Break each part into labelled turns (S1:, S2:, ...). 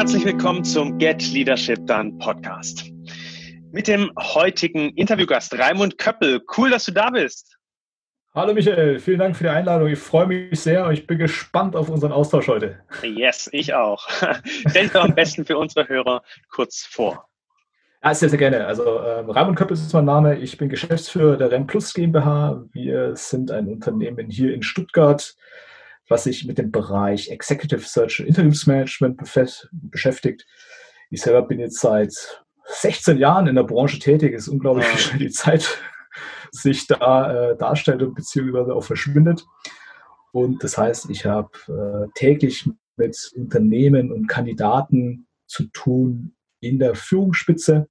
S1: herzlich willkommen zum Get Leadership Done Podcast. Mit dem heutigen Interviewgast Raimund Köppel. Cool, dass du da bist.
S2: Hallo Michael, vielen Dank für die Einladung. Ich freue mich sehr und ich bin gespannt auf unseren Austausch heute.
S1: Yes, ich auch. Stell dich doch am besten für unsere Hörer kurz vor.
S2: Ja, sehr, sehr gerne. Also äh, Raimund Köppel ist mein Name. Ich bin Geschäftsführer der REM GmbH. Wir sind ein Unternehmen hier in Stuttgart, was sich mit dem Bereich Executive Search und Interimsmanagement beschäftigt. Ich selber bin jetzt seit 16 Jahren in der Branche tätig. Es ist unglaublich, wie schnell die Zeit sich da äh, darstellt und beziehungsweise auch verschwindet. Und das heißt, ich habe äh, täglich mit Unternehmen und Kandidaten zu tun in der Führungsspitze,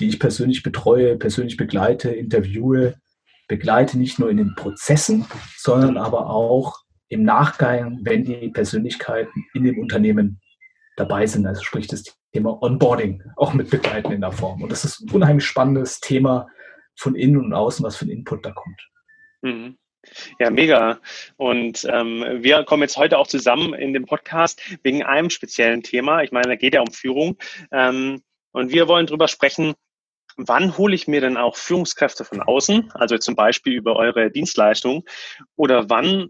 S2: die ich persönlich betreue, persönlich begleite, interviewe, begleite nicht nur in den Prozessen, sondern aber auch im Nachgang, wenn die Persönlichkeiten in dem Unternehmen dabei sind. Also sprich das Thema Onboarding auch mit begleiten in der Form. Und das ist ein unheimlich spannendes Thema von innen und außen, was für ein Input da kommt.
S1: Mhm. Ja, mega. Und ähm, wir kommen jetzt heute auch zusammen in dem Podcast wegen einem speziellen Thema. Ich meine, da geht ja um Führung. Ähm, und wir wollen darüber sprechen, wann hole ich mir denn auch Führungskräfte von außen, also zum Beispiel über eure Dienstleistung, oder wann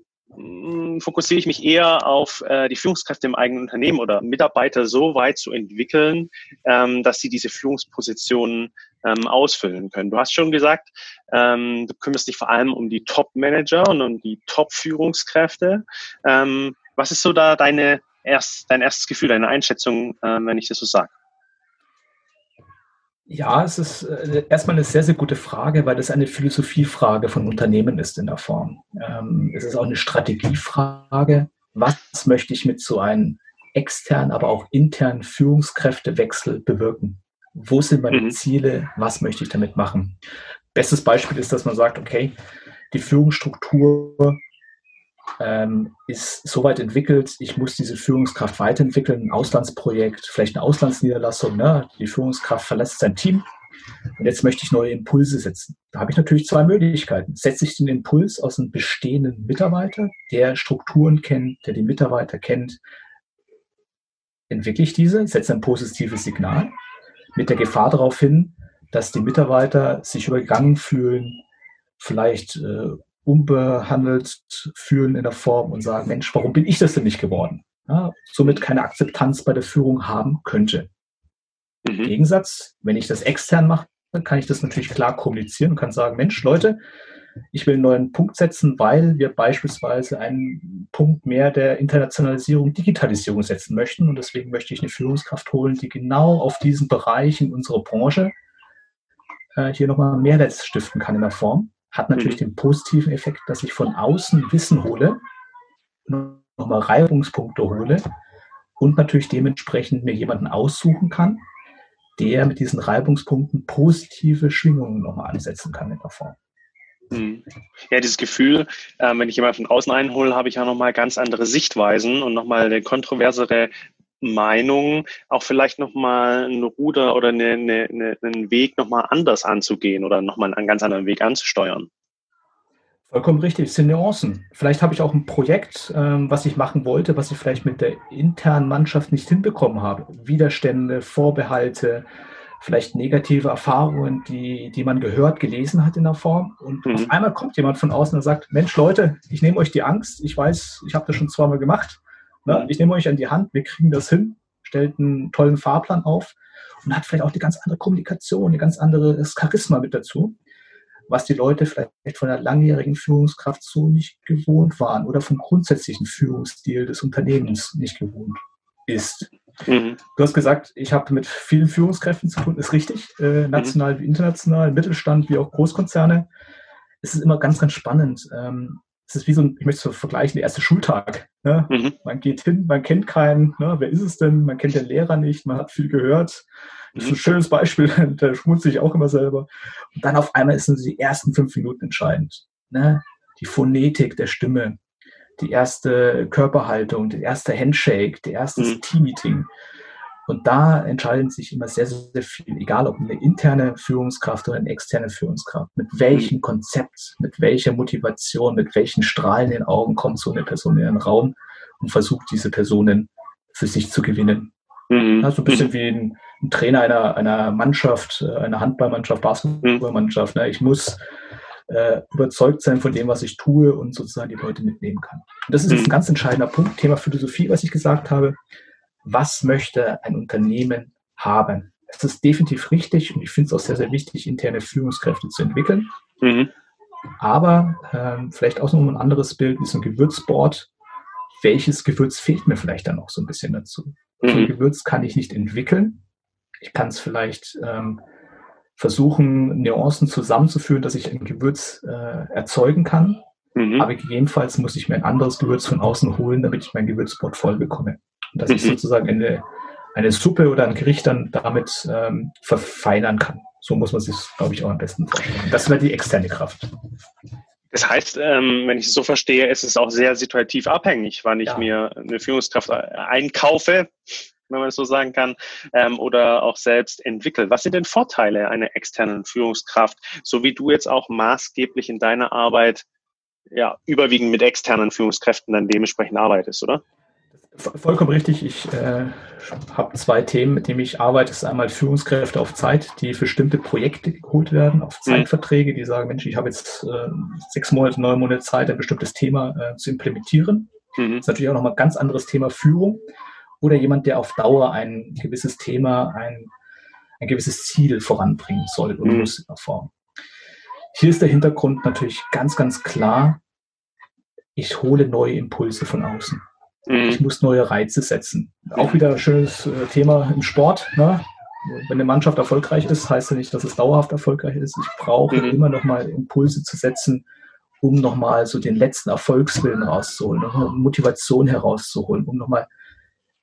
S1: fokussiere ich mich eher auf äh, die Führungskräfte im eigenen Unternehmen oder Mitarbeiter so weit zu entwickeln, ähm, dass sie diese Führungspositionen ähm, ausfüllen können. Du hast schon gesagt, ähm, du kümmerst dich vor allem um die Top-Manager und um die Top-Führungskräfte. Ähm, was ist so da deine erst, dein erstes Gefühl, deine Einschätzung, äh, wenn ich das so sage?
S2: Ja, es ist äh, erstmal eine sehr, sehr gute Frage, weil das eine Philosophiefrage von Unternehmen ist in der Form. Ähm, es ist auch eine Strategiefrage. Was möchte ich mit so einem externen, aber auch internen Führungskräftewechsel bewirken? Wo sind meine mhm. Ziele? Was möchte ich damit machen? Bestes Beispiel ist, dass man sagt, okay, die Führungsstruktur ähm, ist soweit entwickelt, ich muss diese Führungskraft weiterentwickeln, ein Auslandsprojekt, vielleicht eine Auslandsniederlassung, ne? die Führungskraft verlässt sein Team und jetzt möchte ich neue Impulse setzen. Da habe ich natürlich zwei Möglichkeiten. Setze ich den Impuls aus einem bestehenden Mitarbeiter, der Strukturen kennt, der die Mitarbeiter kennt, entwickle ich diese, setze ein positives Signal mit der Gefahr darauf hin, dass die Mitarbeiter sich übergangen fühlen, vielleicht äh, unbehandelt fühlen in der Form und sagen, Mensch, warum bin ich das denn nicht geworden? Ja, somit keine Akzeptanz bei der Führung haben könnte. Mhm. Im Gegensatz, wenn ich das extern mache, dann kann ich das natürlich klar kommunizieren und kann sagen, Mensch, Leute, ich will einen neuen Punkt setzen, weil wir beispielsweise einen Punkt mehr der Internationalisierung, Digitalisierung setzen möchten. Und deswegen möchte ich eine Führungskraft holen, die genau auf diesen Bereich in unserer Branche äh, hier nochmal Mehrwert stiften kann in der Form hat natürlich mhm. den positiven Effekt, dass ich von außen Wissen hole, nochmal Reibungspunkte hole und natürlich dementsprechend mir jemanden aussuchen kann, der mit diesen Reibungspunkten positive Schwingungen nochmal ansetzen kann in der Form.
S1: Mhm. Ja, dieses Gefühl, äh, wenn ich jemanden von außen einhole, habe ich ja nochmal ganz andere Sichtweisen und nochmal eine kontroversere Meinung, auch vielleicht nochmal ein Ruder oder eine, eine, eine, einen Weg nochmal anders anzugehen oder nochmal einen ganz anderen Weg anzusteuern.
S2: Vollkommen richtig, es sind Nuancen. Vielleicht habe ich auch ein Projekt, ähm, was ich machen wollte, was ich vielleicht mit der internen Mannschaft nicht hinbekommen habe. Widerstände, Vorbehalte, vielleicht negative Erfahrungen, die, die man gehört, gelesen hat in der Form. Und mhm. auf einmal kommt jemand von außen und sagt, Mensch Leute, ich nehme euch die Angst, ich weiß, ich habe das schon zweimal gemacht. Ne? Ich nehme euch an die Hand, wir kriegen das hin, stellt einen tollen Fahrplan auf und hat vielleicht auch eine ganz andere Kommunikation, ein ganz anderes Charisma mit dazu, was die Leute vielleicht von der langjährigen Führungskraft so nicht gewohnt waren oder vom grundsätzlichen Führungsstil des Unternehmens nicht gewohnt ist. Mhm. Du hast gesagt, ich habe mit vielen Führungskräften zu tun, ist richtig, äh, national mhm. wie international, Mittelstand wie auch Großkonzerne. Es ist immer ganz, ganz spannend. Ähm, es ist wie so ein, ich möchte es so vergleichen, der erste Schultag. Ne? Mhm. Man geht hin, man kennt keinen, ne? wer ist es denn? Man kennt den Lehrer nicht, man hat viel gehört. Das ist ein mhm. schönes Beispiel, da schmunze ich auch immer selber. Und dann auf einmal sind die ersten fünf Minuten entscheidend. Ne? Die Phonetik der Stimme, die erste Körperhaltung, der erste Handshake, der erste mhm. Team-Meeting. Und da entscheidet sich immer sehr, sehr viel, egal ob eine interne Führungskraft oder eine externe Führungskraft, mit welchem Konzept, mit welcher Motivation, mit welchen Strahlen in den Augen kommt so eine Person in den Raum und versucht, diese Personen für sich zu gewinnen. Mhm. Ja, so ein bisschen mhm. wie ein, ein, Trainer einer, einer Mannschaft, äh, einer Handballmannschaft, Basketballmannschaft. Ne? Ich muss äh, überzeugt sein von dem, was ich tue und sozusagen die Leute mitnehmen kann. Und das ist jetzt ein mhm. ganz entscheidender Punkt, Thema Philosophie, was ich gesagt habe. Was möchte ein Unternehmen haben? Es ist definitiv richtig und ich finde es auch sehr, sehr wichtig, interne Führungskräfte zu entwickeln. Mhm. Aber ähm, vielleicht auch noch ein anderes Bild ist ein Gewürzboard. Welches Gewürz fehlt mir vielleicht dann noch so ein bisschen dazu? Mhm. So ein Gewürz kann ich nicht entwickeln. Ich kann es vielleicht ähm, versuchen, Nuancen zusammenzuführen, dass ich ein Gewürz äh, erzeugen kann. Mhm. Aber gegebenenfalls muss ich mir ein anderes Gewürz von außen holen, damit ich mein Gewürzboard voll bekomme. Und dass mhm. ich sozusagen eine, eine Suppe oder ein Gericht dann damit ähm, verfeinern kann. So muss man sich, glaube ich, auch am besten vorstellen. Das wäre die externe Kraft.
S1: Das heißt, ähm, wenn ich es so verstehe, ist es auch sehr situativ abhängig, wann ich ja. mir eine Führungskraft einkaufe, wenn man es so sagen kann, ähm, oder auch selbst entwickle. Was sind denn Vorteile einer externen Führungskraft, so wie du jetzt auch maßgeblich in deiner Arbeit ja überwiegend mit externen Führungskräften dann dementsprechend arbeitest, oder?
S2: Vollkommen richtig. Ich äh, habe zwei Themen, mit denen ich arbeite. Das ist einmal Führungskräfte auf Zeit, die für bestimmte Projekte geholt werden, auf mhm. Zeitverträge, die sagen, Mensch, ich habe jetzt äh, sechs Monate, neun Monate Zeit, ein bestimmtes Thema äh, zu implementieren. Mhm. Das ist natürlich auch nochmal ein ganz anderes Thema Führung oder jemand, der auf Dauer ein gewisses Thema, ein, ein gewisses Ziel voranbringen soll oder mhm. muss in der Form. Hier ist der Hintergrund natürlich ganz, ganz klar. Ich hole neue Impulse von außen. Mhm. Ich muss neue Reize setzen. Auch wieder ein schönes äh, Thema im Sport. Ne? Wenn eine Mannschaft erfolgreich ist, heißt ja nicht, dass es dauerhaft erfolgreich ist. Ich brauche mhm. immer noch mal Impulse zu setzen, um nochmal so den letzten Erfolgswillen rauszuholen, Motivation herauszuholen, um nochmal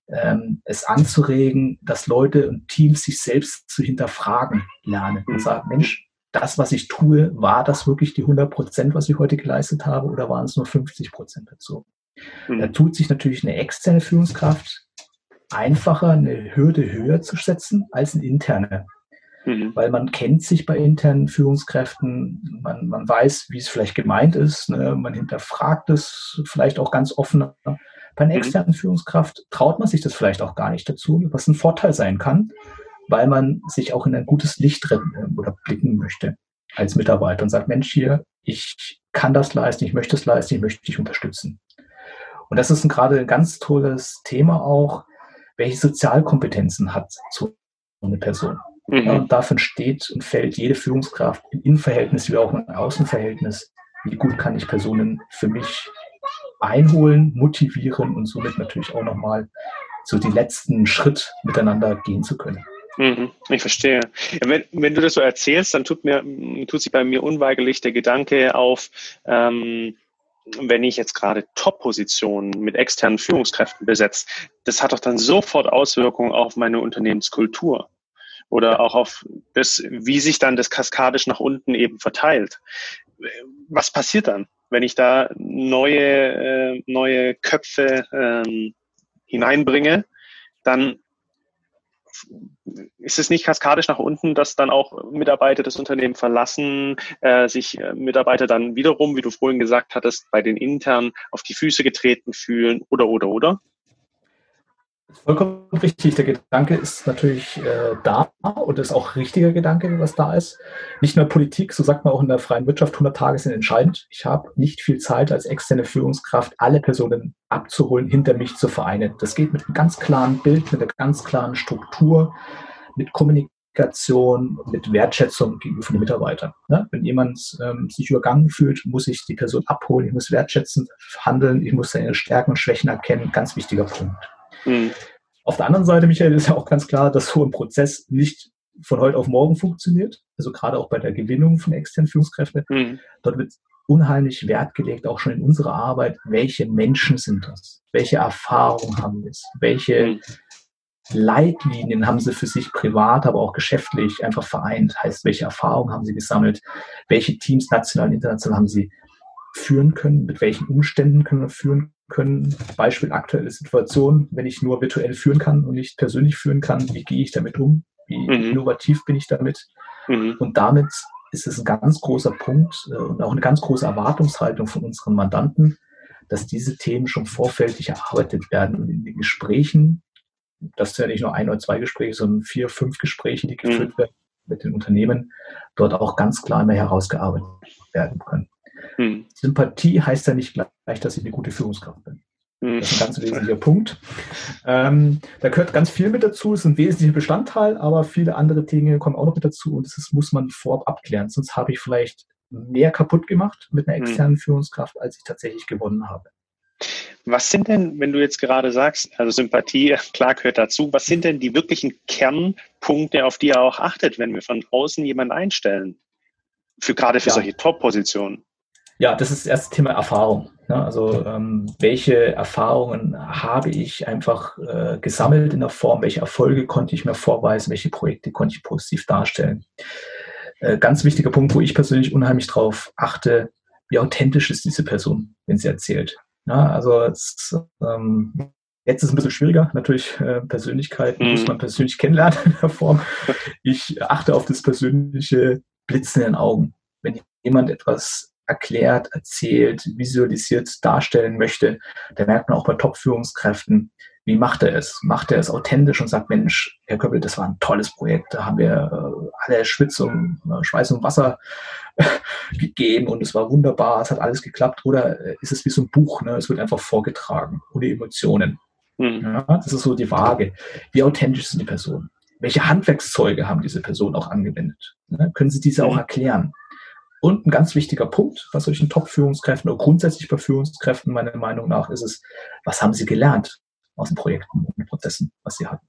S2: ähm, es anzuregen, dass Leute und Teams sich selbst zu hinterfragen lernen und mhm. sagen, Mensch, das, was ich tue, war das wirklich die 100 Prozent, was ich heute geleistet habe, oder waren es nur 50 Prozent dazu? Mhm. Da tut sich natürlich eine externe Führungskraft einfacher, eine Hürde höher zu setzen als eine interne. Mhm. Weil man kennt sich bei internen Führungskräften, man, man weiß, wie es vielleicht gemeint ist, ne? man hinterfragt es vielleicht auch ganz offen bei einer mhm. externen Führungskraft traut man sich das vielleicht auch gar nicht dazu, was ein Vorteil sein kann, weil man sich auch in ein gutes Licht drin äh, oder blicken möchte als Mitarbeiter und sagt, Mensch, hier, ich kann das leisten, ich möchte es leisten, ich möchte dich unterstützen. Und das ist ein, gerade ein ganz tolles Thema auch, welche Sozialkompetenzen hat so eine Person. Mhm. Ja, und davon steht und fällt jede Führungskraft im Innenverhältnis wie auch im Außenverhältnis. Wie gut kann ich Personen für mich einholen, motivieren und somit natürlich auch nochmal so die letzten Schritt miteinander gehen zu können.
S1: Mhm, ich verstehe. Ja, wenn, wenn du das so erzählst, dann tut mir tut sich bei mir unweigerlich der Gedanke auf, ähm, wenn ich jetzt gerade Top-Positionen mit externen Führungskräften besetze, das hat doch dann sofort Auswirkungen auf meine Unternehmenskultur oder auch auf das, wie sich dann das kaskadisch nach unten eben verteilt. Was passiert dann? wenn ich da neue, äh, neue Köpfe ähm, hineinbringe, dann ist es nicht kaskadisch nach unten, dass dann auch Mitarbeiter das Unternehmen verlassen, äh, sich äh, Mitarbeiter dann wiederum, wie du vorhin gesagt hattest, bei den internen auf die Füße getreten fühlen oder oder oder?
S2: Vollkommen richtig. Der Gedanke ist natürlich äh, da und ist auch richtiger Gedanke, was da ist. Nicht nur Politik, so sagt man auch in der freien Wirtschaft, 100 Tage sind entscheidend. Ich habe nicht viel Zeit als externe Führungskraft, alle Personen abzuholen, hinter mich zu vereinen. Das geht mit einem ganz klaren Bild, mit einer ganz klaren Struktur, mit Kommunikation, mit Wertschätzung gegenüber den Mitarbeitern. Ne? Wenn jemand ähm, sich übergangen fühlt, muss ich die Person abholen, ich muss wertschätzend handeln, ich muss seine Stärken und Schwächen erkennen. Ganz wichtiger Punkt. Mhm. Auf der anderen Seite, Michael, ist ja auch ganz klar, dass so ein Prozess nicht von heute auf morgen funktioniert. Also gerade auch bei der Gewinnung von externen Führungskräften. Mhm. Dort wird unheimlich Wert gelegt, auch schon in unserer Arbeit, welche Menschen sind das? Welche Erfahrungen haben sie? Welche mhm. Leitlinien haben sie für sich privat, aber auch geschäftlich einfach vereint? Heißt, welche Erfahrungen haben sie gesammelt? Welche Teams national und international haben sie führen können? Mit welchen Umständen können wir führen können. Beispiel aktuelle Situation, wenn ich nur virtuell führen kann und nicht persönlich führen kann, wie gehe ich damit um? Wie mhm. innovativ bin ich damit? Mhm. Und damit ist es ein ganz großer Punkt äh, und auch eine ganz große Erwartungshaltung von unseren Mandanten, dass diese Themen schon vorfältig erarbeitet werden und in den Gesprächen das sind ja nicht nur ein oder zwei Gespräche, sondern vier, fünf Gespräche, die geführt mhm. werden mit den Unternehmen, dort auch ganz klar immer herausgearbeitet werden können. Mhm. Sympathie heißt ja nicht gleich, dass ich eine gute Führungskraft bin. Mhm. Das ist ein ganz wesentlicher Punkt. Ähm, da gehört ganz viel mit dazu, ist ein wesentlicher Bestandteil, aber viele andere Dinge kommen auch noch mit dazu und das muss man vorab abklären. Sonst habe ich vielleicht mehr kaputt gemacht mit einer mhm. externen Führungskraft, als ich tatsächlich gewonnen habe.
S1: Was sind denn, wenn du jetzt gerade sagst, also Sympathie, klar gehört dazu, was sind denn die wirklichen Kernpunkte, auf die ihr auch achtet, wenn wir von außen jemanden einstellen? Für gerade für ja. solche Top-Positionen.
S2: Ja, das ist das erste Thema Erfahrung. Ne? Also ähm, welche Erfahrungen habe ich einfach äh, gesammelt in der Form, welche Erfolge konnte ich mir vorweisen, welche Projekte konnte ich positiv darstellen. Äh, ganz wichtiger Punkt, wo ich persönlich unheimlich drauf achte, wie authentisch ist diese Person, wenn sie erzählt. Ja, also es, ähm, jetzt ist es ein bisschen schwieriger. Natürlich äh, Persönlichkeiten mhm. muss man persönlich kennenlernen in der Form. Ich achte auf das persönliche Blitzen in den Augen. Wenn jemand etwas erklärt, erzählt, visualisiert, darstellen möchte, dann merkt man auch bei Top-Führungskräften, wie macht er es? Macht er es authentisch und sagt, Mensch, Herr Köppel, das war ein tolles Projekt, da haben wir äh, alle Schwitz und äh, Schweiß und Wasser gegeben und es war wunderbar, es hat alles geklappt. Oder äh, ist es wie so ein Buch, ne? es wird einfach vorgetragen, ohne Emotionen. Mhm. Ja, das ist so die Waage. Wie authentisch sind die Personen? Welche Handwerkszeuge haben diese Personen auch angewendet? Ne? Können sie diese mhm. auch erklären? Und ein ganz wichtiger Punkt bei solchen Top-Führungskräften oder grundsätzlich bei Führungskräften meiner Meinung nach ist es, was haben sie gelernt? aus den Projekten und Prozessen, was sie hatten.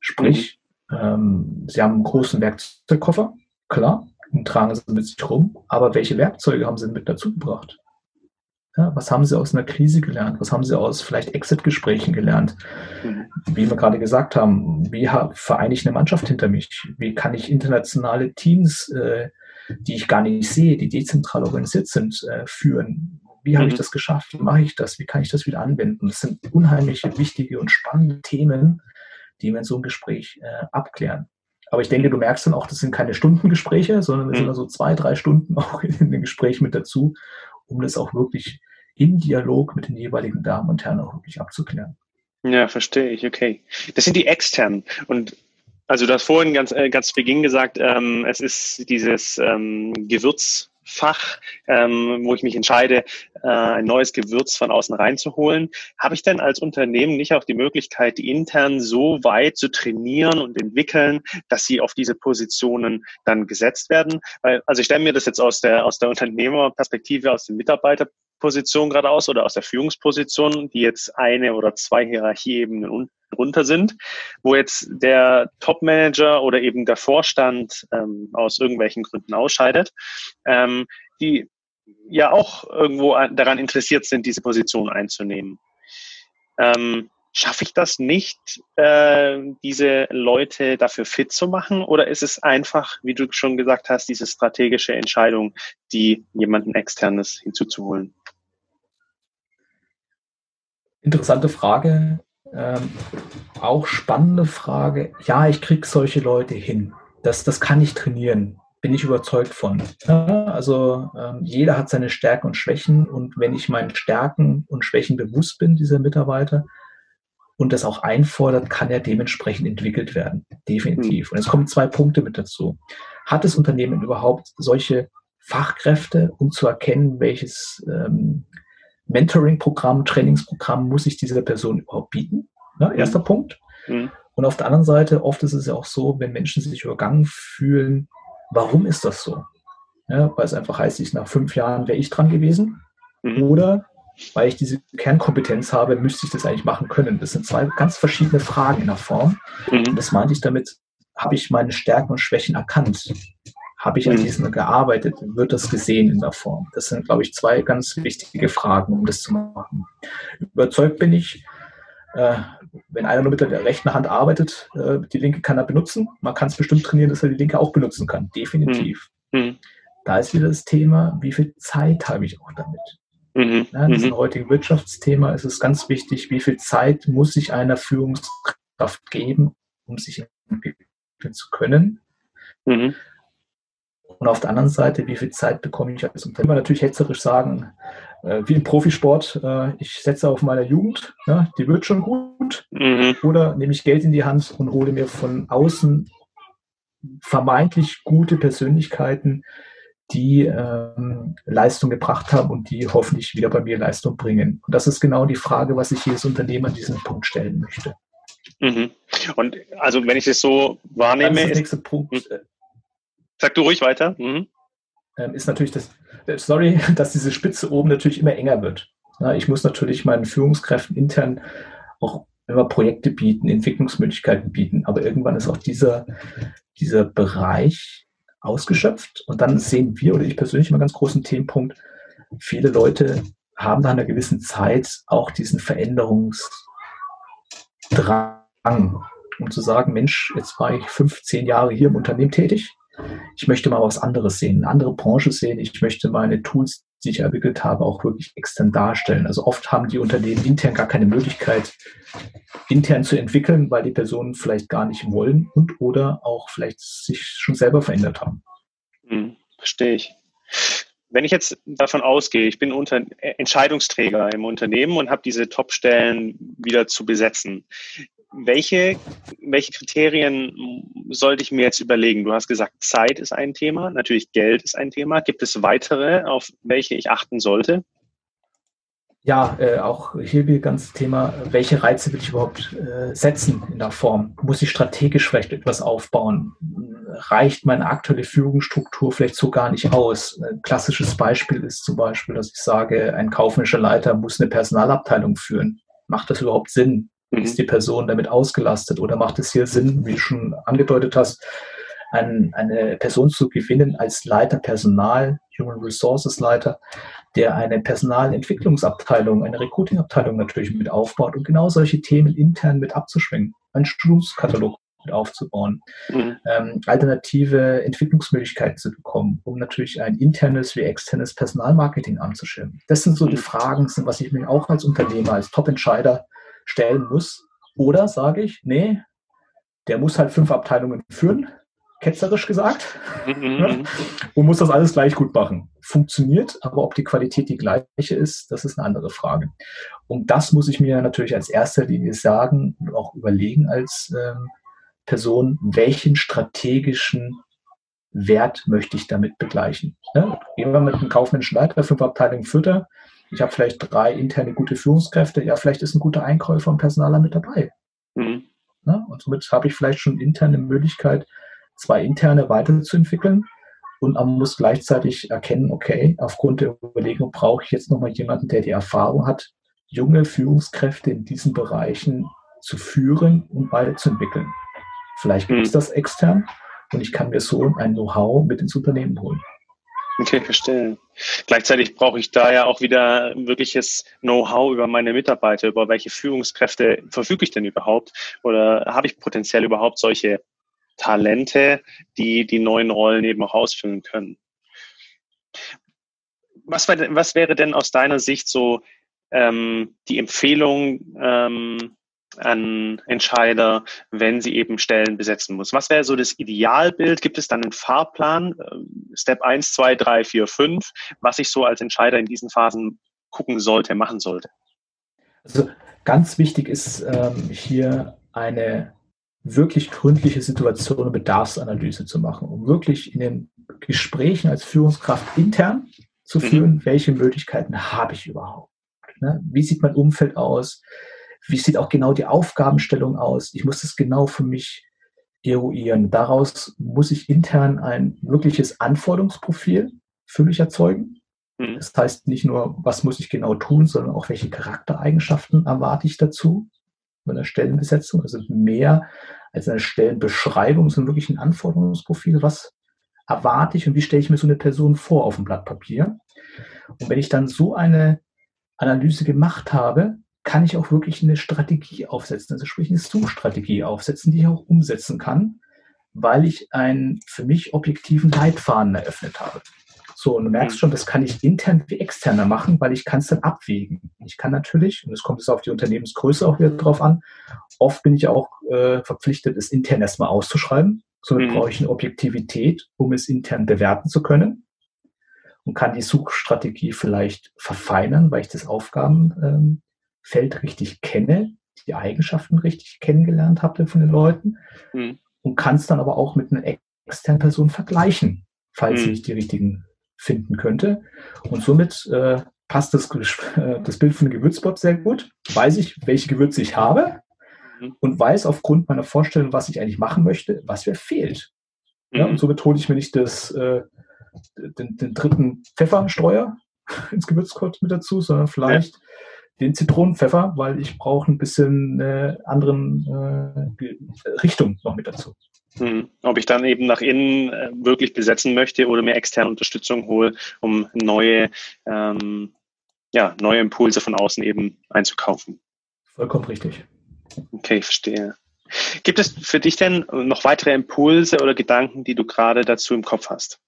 S2: Sprich, mhm. ähm, sie haben einen großen Werkzeugkoffer, klar, und tragen sie mit sich rum, aber welche Werkzeuge haben sie mit dazu gebracht? Ja, was haben sie aus einer Krise gelernt? Was haben sie aus vielleicht Exit-Gesprächen gelernt? Mhm. Wie wir gerade gesagt haben, wie vereine ich eine Mannschaft hinter mich? Wie kann ich internationale Teams, äh, die ich gar nicht sehe, die dezentral organisiert sind, äh, führen? Wie habe ich mhm. das geschafft? Wie mache ich das? Wie kann ich das wieder anwenden? Das sind unheimlich wichtige und spannende Themen, die wir in so einem Gespräch äh, abklären. Aber ich denke, du merkst dann auch, das sind keine Stundengespräche, sondern es sind mhm. also zwei, drei Stunden auch in dem Gespräch mit dazu, um das auch wirklich im Dialog mit den jeweiligen Damen und Herren auch wirklich abzuklären.
S1: Ja, verstehe ich, okay. Das sind die externen. Und also du hast vorhin ganz, äh, ganz zu Beginn gesagt, ähm, es ist dieses ähm, Gewürz Fach, ähm, wo ich mich entscheide, äh, ein neues Gewürz von außen reinzuholen, habe ich denn als Unternehmen nicht auch die Möglichkeit, die intern so weit zu trainieren und entwickeln, dass sie auf diese Positionen dann gesetzt werden? Weil, also ich stelle mir das jetzt aus der, aus der Unternehmerperspektive, aus den Mitarbeiterpositionen gerade aus oder aus der Führungsposition, die jetzt eine oder zwei Hierarchieebenen drunter sind, wo jetzt der Top-Manager oder eben der Vorstand ähm, aus irgendwelchen Gründen ausscheidet, ähm, die ja auch irgendwo daran interessiert sind, diese Position einzunehmen. Ähm, schaffe ich das nicht, äh, diese Leute dafür fit zu machen? Oder ist es einfach, wie du schon gesagt hast, diese strategische Entscheidung, die jemanden externes hinzuzuholen?
S2: Interessante Frage. Ähm, auch spannende Frage. Ja, ich kriege solche Leute hin. Das, das kann ich trainieren. Bin ich überzeugt von. Ja, also ähm, jeder hat seine Stärken und Schwächen. Und wenn ich meinen Stärken und Schwächen bewusst bin, dieser Mitarbeiter, und das auch einfordert, kann er dementsprechend entwickelt werden. Definitiv. Und es kommen zwei Punkte mit dazu. Hat das Unternehmen überhaupt solche Fachkräfte, um zu erkennen, welches ähm, Mentoring-Programm, Trainingsprogramm muss ich dieser Person überhaupt bieten? Ne? Erster mhm. Punkt. Mhm. Und auf der anderen Seite, oft ist es ja auch so, wenn Menschen sich übergangen fühlen, warum ist das so? Ja, weil es einfach heißt, ich nach fünf Jahren wäre ich dran gewesen. Mhm. Oder weil ich diese Kernkompetenz habe, müsste ich das eigentlich machen können. Das sind zwei ganz verschiedene Fragen in der Form. Mhm. Und das meinte ich damit, habe ich meine Stärken und Schwächen erkannt? Habe ich an mhm. diesen gearbeitet? Wird das gesehen in der Form? Das sind, glaube ich, zwei ganz wichtige Fragen, um das zu machen. Überzeugt bin ich, äh, wenn einer nur mit der rechten Hand arbeitet, äh, die linke kann er benutzen. Man kann es bestimmt trainieren, dass er die linke auch benutzen kann. Definitiv. Mhm. mhm. Da ist wieder das Thema, wie viel Zeit habe ich auch damit? Mhm. Ja, in diesem mhm. heutigen Wirtschaftsthema ist es ganz wichtig, wie viel Zeit muss ich einer Führungskraft geben, um sich entwickeln zu können. Mhm. Und auf der anderen Seite, wie viel Zeit bekomme ich als Unternehmer? Natürlich hetzerisch sagen, äh, wie im Profisport, äh, ich setze auf meine Jugend, ja, die wird schon gut. Mhm. Oder nehme ich Geld in die Hand und hole mir von außen vermeintlich gute Persönlichkeiten, die ähm, Leistung gebracht haben und die hoffentlich wieder bei mir Leistung bringen. Und das ist genau die Frage, was ich hier als Unternehmer an diesem Punkt stellen möchte.
S1: Mhm. Und also wenn ich es so wahrnehme,
S2: das ist, nächste Punkt. Hm.
S1: Sag du ruhig weiter. Mhm.
S2: Ähm, ist natürlich das, äh, sorry, dass diese Spitze oben natürlich immer enger wird. Ich muss natürlich meinen Führungskräften intern auch immer Projekte bieten, Entwicklungsmöglichkeiten bieten. Aber irgendwann ist auch dieser, dieser Bereich ausgeschöpft. Und dann sehen wir oder ich persönlich immer ganz großen Themenpunkt. Viele Leute haben nach einer gewissen Zeit auch diesen Veränderungsdrang, um zu sagen, Mensch, jetzt war ich 15 Jahre hier im Unternehmen tätig ich möchte mal was anderes sehen, eine andere Branche sehen. Ich möchte meine Tools, die ich entwickelt habe, auch wirklich extern darstellen. Also oft haben die Unternehmen intern gar keine Möglichkeit, intern zu entwickeln, weil die Personen vielleicht gar nicht wollen und oder auch vielleicht sich schon selber verändert haben.
S1: Hm, verstehe ich. Wenn ich jetzt davon ausgehe, ich bin unter Entscheidungsträger im Unternehmen und habe diese Top-Stellen wieder zu besetzen, welche, welche Kriterien sollte ich mir jetzt überlegen? Du hast gesagt, Zeit ist ein Thema, natürlich Geld ist ein Thema. Gibt es weitere, auf welche ich achten sollte?
S2: Ja, äh, auch hier wieder ganz Thema, welche Reize will ich überhaupt äh, setzen in der Form? Muss ich strategisch vielleicht etwas aufbauen? Reicht meine aktuelle Führungsstruktur vielleicht so gar nicht aus? Ein klassisches Beispiel ist zum Beispiel, dass ich sage, ein kaufmännischer Leiter muss eine Personalabteilung führen. Macht das überhaupt Sinn? Mhm. Ist die Person damit ausgelastet oder macht es hier Sinn, wie du schon angedeutet hast, ein, eine Person zu gewinnen als Leiter Personal, Human Resources Leiter, der eine Personalentwicklungsabteilung, eine Recruiting-Abteilung natürlich mit aufbaut und genau solche Themen intern mit abzuschwingen, einen Schulungskatalog mit aufzubauen, mhm. ähm, alternative Entwicklungsmöglichkeiten zu bekommen, um natürlich ein internes wie externes Personalmarketing anzuschirmen. Das sind so die mhm. Fragen, was ich mir auch als Unternehmer, als Top-Entscheider stellen muss. Oder sage ich, nee, der muss halt fünf Abteilungen führen, ketzerisch gesagt, mhm. und muss das alles gleich gut machen. Funktioniert, aber ob die Qualität die gleiche ist, das ist eine andere Frage. Und das muss ich mir natürlich als erster Linie sagen und auch überlegen als ähm, Person, welchen strategischen Wert möchte ich damit begleichen. Ja, gehen wir mit einem kaufmännischen Leiter, fünf Abteilungen führt ich habe vielleicht drei interne gute Führungskräfte, ja, vielleicht ist ein guter Einkäufer und Personaler mit dabei. Mhm. Ne? Und somit habe ich vielleicht schon interne Möglichkeit, zwei interne weiterzuentwickeln. Und man muss gleichzeitig erkennen, okay, aufgrund der Überlegung brauche ich jetzt nochmal jemanden, der die Erfahrung hat, junge Führungskräfte in diesen Bereichen zu führen und weiterzuentwickeln. Vielleicht gibt es das extern und ich kann mir so ein Know-how mit ins Unternehmen holen.
S1: Okay, verstehe. Gleichzeitig brauche ich da ja auch wieder wirkliches Know-how über meine Mitarbeiter, über welche Führungskräfte verfüge ich denn überhaupt? Oder habe ich potenziell überhaupt solche Talente, die die neuen Rollen eben auch ausfüllen können? Was, war, was wäre denn aus deiner Sicht so ähm, die Empfehlung, ähm, an Entscheider, wenn sie eben Stellen besetzen muss. Was wäre so das Idealbild? Gibt es dann einen Fahrplan, äh, Step 1, 2, 3, 4, 5, was ich so als Entscheider in diesen Phasen gucken sollte, machen sollte?
S2: Also ganz wichtig ist ähm, hier eine wirklich gründliche Situation und Bedarfsanalyse zu machen, um wirklich in den Gesprächen als Führungskraft intern zu mhm. führen, welche Möglichkeiten habe ich überhaupt? Ne? Wie sieht mein Umfeld aus? Wie sieht auch genau die Aufgabenstellung aus? Ich muss das genau für mich eruieren. Daraus muss ich intern ein wirkliches Anforderungsprofil für mich erzeugen. Mhm. Das heißt nicht nur, was muss ich genau tun, sondern auch welche Charaktereigenschaften erwarte ich dazu bei einer Stellenbesetzung. Also mehr als eine Stellenbeschreibung, sondern wirklich ein Anforderungsprofil. Was erwarte ich und wie stelle ich mir so eine Person vor auf dem Blatt Papier? Und wenn ich dann so eine Analyse gemacht habe, kann ich auch wirklich eine Strategie aufsetzen, also sprich eine Suchstrategie aufsetzen, die ich auch umsetzen kann, weil ich einen für mich objektiven Leitfaden eröffnet habe. So, und du merkst mhm. schon, das kann ich intern wie externer machen, weil ich kann es dann abwägen. Ich kann natürlich, und es kommt jetzt auf die Unternehmensgröße auch wieder drauf an, oft bin ich auch äh, verpflichtet, es intern erstmal auszuschreiben. Somit mhm. brauche ich eine Objektivität, um es intern bewerten zu können und kann die Suchstrategie vielleicht verfeinern, weil ich das Aufgaben ähm, Feld richtig kenne, die Eigenschaften richtig kennengelernt habe von den Leuten mhm. und kann es dann aber auch mit einer externen Person vergleichen, falls mhm. ich die richtigen finden könnte. Und somit äh, passt das, äh, das Bild von Gewürzbot sehr gut. Weiß ich, welche Gewürze ich habe mhm. und weiß aufgrund meiner Vorstellung, was ich eigentlich machen möchte, was mir fehlt. Ja, mhm. und somit hole ich mir nicht das, äh, den, den, dritten Pfefferstreuer ins Gewürzkott mit dazu, sondern vielleicht ja. Den Zitronenpfeffer, weil ich brauche ein bisschen äh, anderen äh, Richtung noch mit dazu.
S1: Mhm. Ob ich dann eben nach innen äh, wirklich besetzen möchte oder mir externe Unterstützung hole, um neue, ähm, ja, neue Impulse von außen eben einzukaufen.
S2: Vollkommen richtig.
S1: Okay, verstehe. Gibt es für dich denn noch weitere Impulse oder Gedanken, die du gerade dazu im Kopf hast?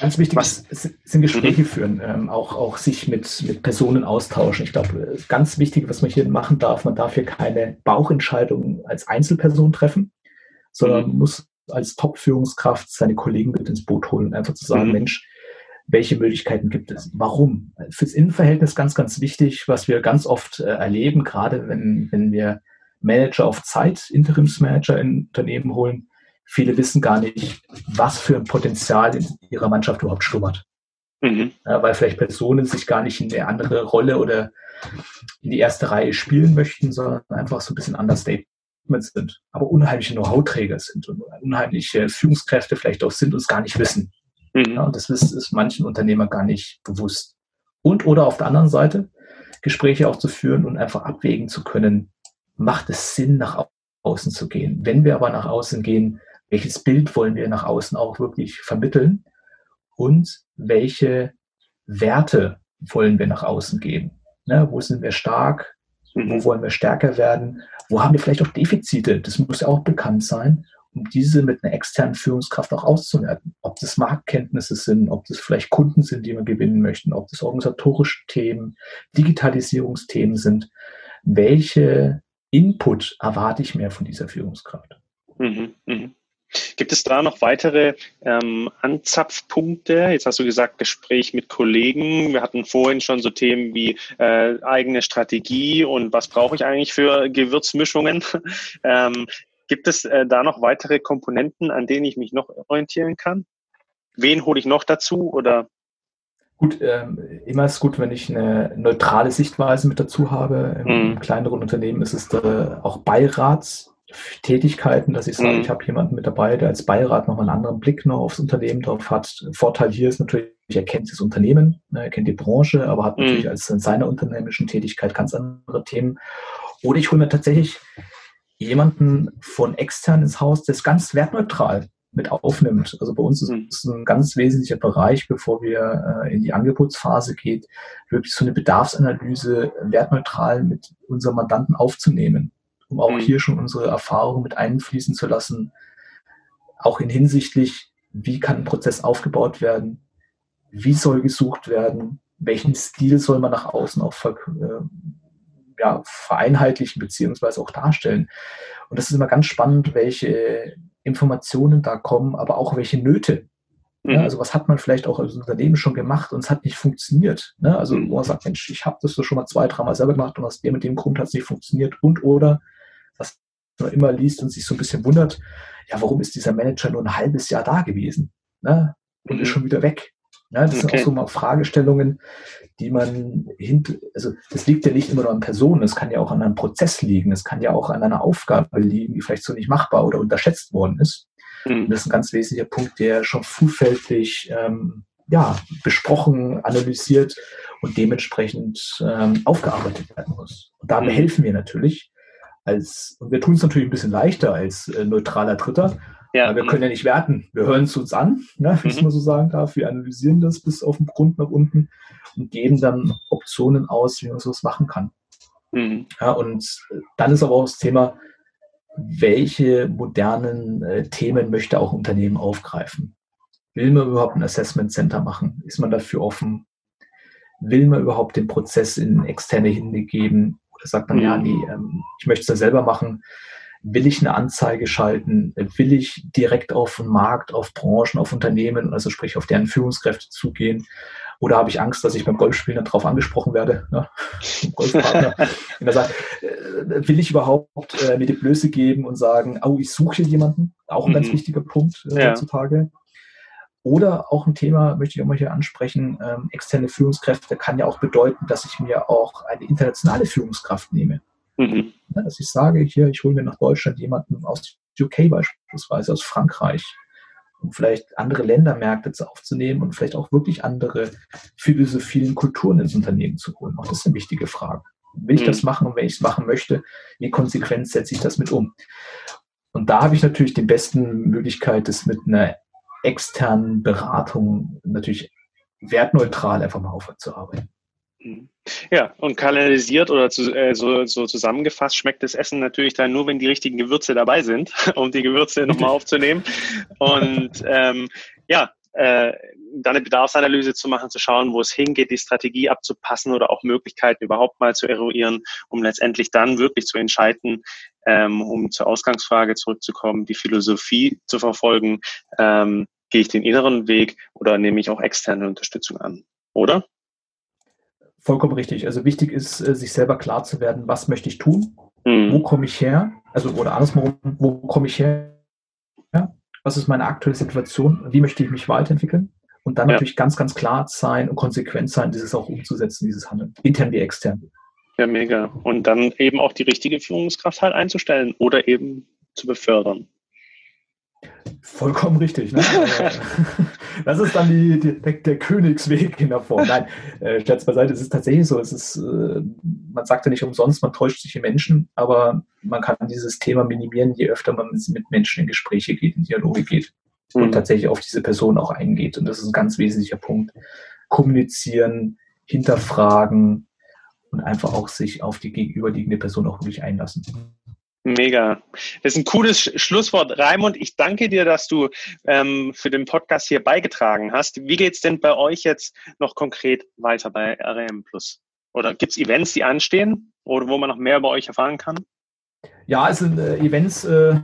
S2: Ganz wichtig Was? sind Gespräche mhm. führen, ähm, auch, auch sich mit, mit Personen austauschen. Ich glaube, ganz wichtig, was man hier machen darf, man darf hier keine Bauchentscheidungen als Einzelperson treffen, sondern mhm. muss als Top-Führungskraft seine Kollegen mit ins Boot holen, einfach zu sagen, mhm. Mensch, welche Möglichkeiten gibt es? Warum? Fürs Innenverhältnis ganz, ganz wichtig, was wir ganz oft äh, erleben, gerade wenn, wenn wir Manager auf Zeit, Interimsmanager in Unternehmen holen. Viele wissen gar nicht, was für ein Potenzial in ihrer Mannschaft überhaupt schlummert. Mhm. Ja, weil vielleicht Personen sich gar nicht in eine andere Rolle oder in die erste Reihe spielen möchten, sondern einfach so ein bisschen Understatement sind, aber unheimliche Know-how-Träger sind und unheimliche Führungskräfte vielleicht auch sind und es gar nicht wissen. Mhm. Ja, und das ist, ist manchen Unternehmern gar nicht bewusst. Und oder auf der anderen Seite Gespräche auch zu führen und einfach abwägen zu können, macht es Sinn, nach außen zu gehen. Wenn wir aber nach außen gehen, welches Bild wollen wir nach außen auch wirklich vermitteln und welche Werte wollen wir nach außen geben? Ne, wo sind wir stark? Wo mhm. wollen wir stärker werden? Wo haben wir vielleicht auch Defizite? Das muss ja auch bekannt sein, um diese mit einer externen Führungskraft auch auszuwerten. Ob das Marktkenntnisse sind, ob das vielleicht Kunden sind, die wir gewinnen möchten, ob das organisatorische Themen, Digitalisierungsthemen sind. Welche Input erwarte ich mehr von dieser Führungskraft. Mhm,
S1: mh. Gibt es da noch weitere ähm, Anzapfpunkte? Jetzt hast du gesagt, Gespräch mit Kollegen. Wir hatten vorhin schon so Themen wie äh, eigene Strategie und was brauche ich eigentlich für Gewürzmischungen. ähm, gibt es äh, da noch weitere Komponenten, an denen ich mich noch orientieren kann? Wen hole ich noch dazu oder?
S2: Gut, ähm, immer ist gut, wenn ich eine neutrale Sichtweise mit dazu habe. Im mhm. kleineren Unternehmen ist es da auch Beiratstätigkeiten, dass ich sage, mhm. ich habe jemanden mit dabei, der als Beirat nochmal einen anderen Blick noch aufs Unternehmen drauf hat. Vorteil hier ist natürlich, er kennt das Unternehmen, ne, er kennt die Branche, aber hat mhm. natürlich als in seiner unternehmerischen Tätigkeit ganz andere Themen. Oder ich hole mir tatsächlich jemanden von extern ins Haus, der ist ganz wertneutral mit aufnimmt. Also bei uns ist hm. es ein ganz wesentlicher Bereich, bevor wir äh, in die Angebotsphase geht, wirklich so eine Bedarfsanalyse wertneutral mit unserem Mandanten aufzunehmen, um auch mhm. hier schon unsere Erfahrungen mit einfließen zu lassen, auch in hinsichtlich, wie kann ein Prozess aufgebaut werden, wie soll gesucht werden, welchen Stil soll man nach außen auch ver, äh, ja, vereinheitlichen beziehungsweise auch darstellen. Und das ist immer ganz spannend, welche Informationen da kommen, aber auch welche Nöte. Mhm. Ja, also was hat man vielleicht auch als Unternehmen schon gemacht und es hat nicht funktioniert. Ne? Also mhm. wo man sagt, Mensch, ich habe das so schon mal zwei, dreimal selber gemacht und aus dem mit dem Grund hat es nicht funktioniert. Und oder, immer liest und sich so ein bisschen wundert, ja, warum ist dieser Manager nur ein halbes Jahr da gewesen? Ne? Und mhm. ist schon wieder weg. Ja, das okay. sind auch so mal Fragestellungen, die man hint, also das liegt ja nicht immer nur an Personen, es kann ja auch an einem Prozess liegen, es kann ja auch an einer Aufgabe liegen, die vielleicht so nicht machbar oder unterschätzt worden ist. Mhm. Und das ist ein ganz wesentlicher Punkt, der schon vielfältig ähm, ja, besprochen, analysiert und dementsprechend ähm, aufgearbeitet werden muss. Und da mhm. helfen wir natürlich als, und wir tun es natürlich ein bisschen leichter als äh, neutraler Dritter, ja. Wir können ja nicht werten. Wir hören es uns an, ne, wenn ich mhm. mal so sagen darf. Wir analysieren das bis auf den Grund nach unten und geben dann Optionen aus, wie man sowas machen kann. Mhm. Ja, und dann ist aber auch das Thema, welche modernen äh, Themen möchte auch Unternehmen aufgreifen? Will man überhaupt ein Assessment Center machen? Ist man dafür offen? Will man überhaupt den Prozess in externe Hände geben? Oder sagt man, mhm. ja, nee, ähm, ich möchte es da selber machen. Will ich eine Anzeige schalten? Will ich direkt auf den Markt, auf Branchen, auf Unternehmen, also sprich auf deren Führungskräfte zugehen? Oder habe ich Angst, dass ich beim Golfspielen darauf angesprochen werde? Ne? Golfpartner. und er sagt, äh, will ich überhaupt äh, mir die Blöße geben und sagen, oh, ich suche hier jemanden? Auch ein mhm. ganz wichtiger Punkt äh, ja. heutzutage. Oder auch ein Thema, möchte ich auch mal hier ansprechen, ähm, externe Führungskräfte kann ja auch bedeuten, dass ich mir auch eine internationale Führungskraft nehme. Mhm. Ja, dass ich sage, hier, ich hole mir nach Deutschland jemanden aus UK beispielsweise, aus Frankreich, um vielleicht andere Ländermärkte aufzunehmen und vielleicht auch wirklich andere Philosophien, Kulturen ins Unternehmen zu holen. Auch das sind wichtige Fragen. Will ich mhm. das machen und wenn ich es machen möchte, wie konsequent setze ich das mit um? Und da habe ich natürlich die besten Möglichkeit, das mit einer externen Beratung natürlich wertneutral einfach mal aufzuarbeiten.
S1: Mhm. Ja, und kanalisiert oder zu, äh, so, so zusammengefasst schmeckt das Essen natürlich dann nur, wenn die richtigen Gewürze dabei sind, um die Gewürze nochmal aufzunehmen. Und ähm, ja, äh, dann eine Bedarfsanalyse zu machen, zu schauen, wo es hingeht, die Strategie abzupassen oder auch Möglichkeiten überhaupt mal zu eruieren, um letztendlich dann wirklich zu entscheiden, ähm, um zur Ausgangsfrage zurückzukommen, die Philosophie zu verfolgen, ähm, gehe ich den inneren Weg oder nehme ich auch externe Unterstützung an, oder?
S2: Vollkommen richtig. Also wichtig ist, äh, sich selber klar zu werden, was möchte ich tun, mhm. wo komme ich her, also oder andersrum, wo komme ich her, was ist meine aktuelle Situation, wie möchte ich mich weiterentwickeln und dann ja. natürlich ganz, ganz klar sein und konsequent sein, dieses auch umzusetzen, dieses Handeln, intern wie extern.
S1: Ja, mega. Und dann eben auch die richtige Führungskraft halt einzustellen oder eben zu befördern.
S2: Vollkommen richtig. Ne? das ist dann die, die, der, der, Königsweg in der Form. Nein, äh, Scherz beiseite, es ist tatsächlich so. Es ist, äh, man sagt ja nicht umsonst, man täuscht sich in Menschen, aber man kann dieses Thema minimieren, je öfter man mit Menschen in Gespräche geht, in Dialoge geht mhm. und tatsächlich auf diese Person auch eingeht. Und das ist ein ganz wesentlicher Punkt. Kommunizieren, hinterfragen und einfach auch sich auf die gegenüberliegende Person auch wirklich einlassen.
S1: Mega. Das ist ein cooles Schlusswort. Raimund, ich danke dir, dass du ähm, für den Podcast hier beigetragen hast. Wie geht es denn bei euch jetzt noch konkret weiter bei RM Plus? Oder gibt es Events, die anstehen oder wo man noch mehr über euch erfahren kann?
S2: Ja, es sind äh, Events äh,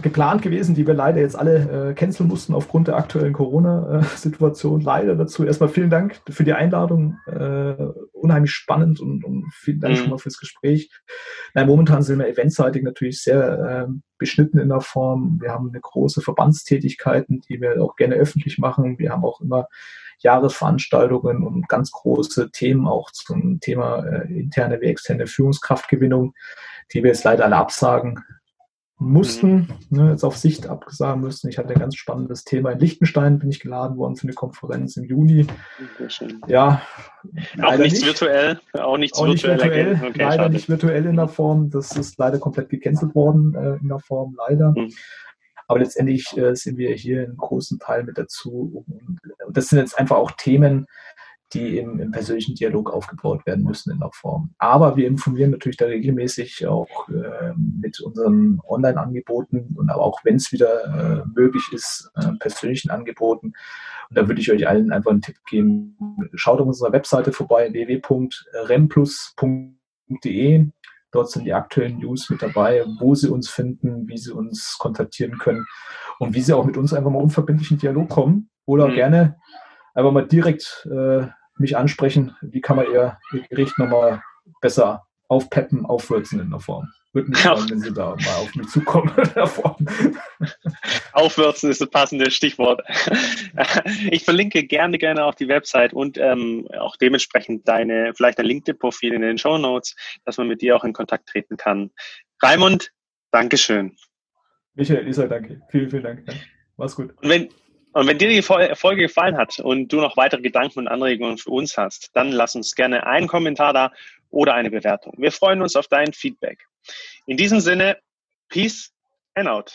S2: geplant gewesen, die wir leider jetzt alle äh, canceln mussten aufgrund der aktuellen Corona-Situation. Leider dazu. Erstmal vielen Dank für die Einladung. Äh, unheimlich spannend und, und vielen Dank mhm. schon mal fürs Gespräch. Nein, momentan sind wir eventseitig natürlich sehr äh, beschnitten in der Form. Wir haben eine große Verbandstätigkeiten, die wir auch gerne öffentlich machen. Wir haben auch immer Jahresveranstaltungen und ganz große Themen auch zum Thema äh, interne wie externe Führungskraftgewinnung, die wir jetzt leider alle absagen mussten, mhm. ne, jetzt auf Sicht abgesagen müssen. Ich hatte ein ganz spannendes Thema. In Liechtenstein bin ich geladen worden für eine Konferenz im Juni.
S1: Ja. Auch nichts nicht. virtuell, auch nichts auch
S2: nicht virtuell. Okay, leider schade. nicht virtuell in der Form. Das ist leider komplett gecancelt worden äh, in der Form, leider. Mhm. Aber letztendlich äh, sind wir hier einen großen Teil mit dazu. Und das sind jetzt einfach auch Themen, die im, im, persönlichen Dialog aufgebaut werden müssen in der Form. Aber wir informieren natürlich da regelmäßig auch äh, mit unseren Online-Angeboten und aber auch wenn es wieder äh, möglich ist, äh, persönlichen Angeboten. Und da würde ich euch allen einfach einen Tipp geben. Schaut auf unserer Webseite vorbei, www.remplus.de. Dort sind die aktuellen News mit dabei, wo Sie uns finden, wie Sie uns kontaktieren können und wie Sie auch mit uns einfach mal unverbindlichen Dialog kommen oder mhm. gerne einfach mal direkt äh, mich ansprechen, wie kann man ihr, ihr Gericht nochmal besser aufpeppen, aufwürzen in der Form. Würde mich freuen, wenn Sie da mal auf mich zukommen in der Form.
S1: Aufwürzen ist das passende Stichwort. Ich verlinke gerne, gerne auch die Website und ähm, auch dementsprechend deine, vielleicht dein LinkedIn-Profil in den Show Notes, dass man mit dir auch in Kontakt treten kann. Raimund, Dankeschön.
S2: Michael, Lisa, danke. Vielen, vielen Dank. Mach's gut.
S1: Und wenn, und wenn dir die Folge gefallen hat und du noch weitere Gedanken und Anregungen für uns hast, dann lass uns gerne einen Kommentar da oder eine Bewertung. Wir freuen uns auf dein Feedback. In diesem Sinne, Peace and out.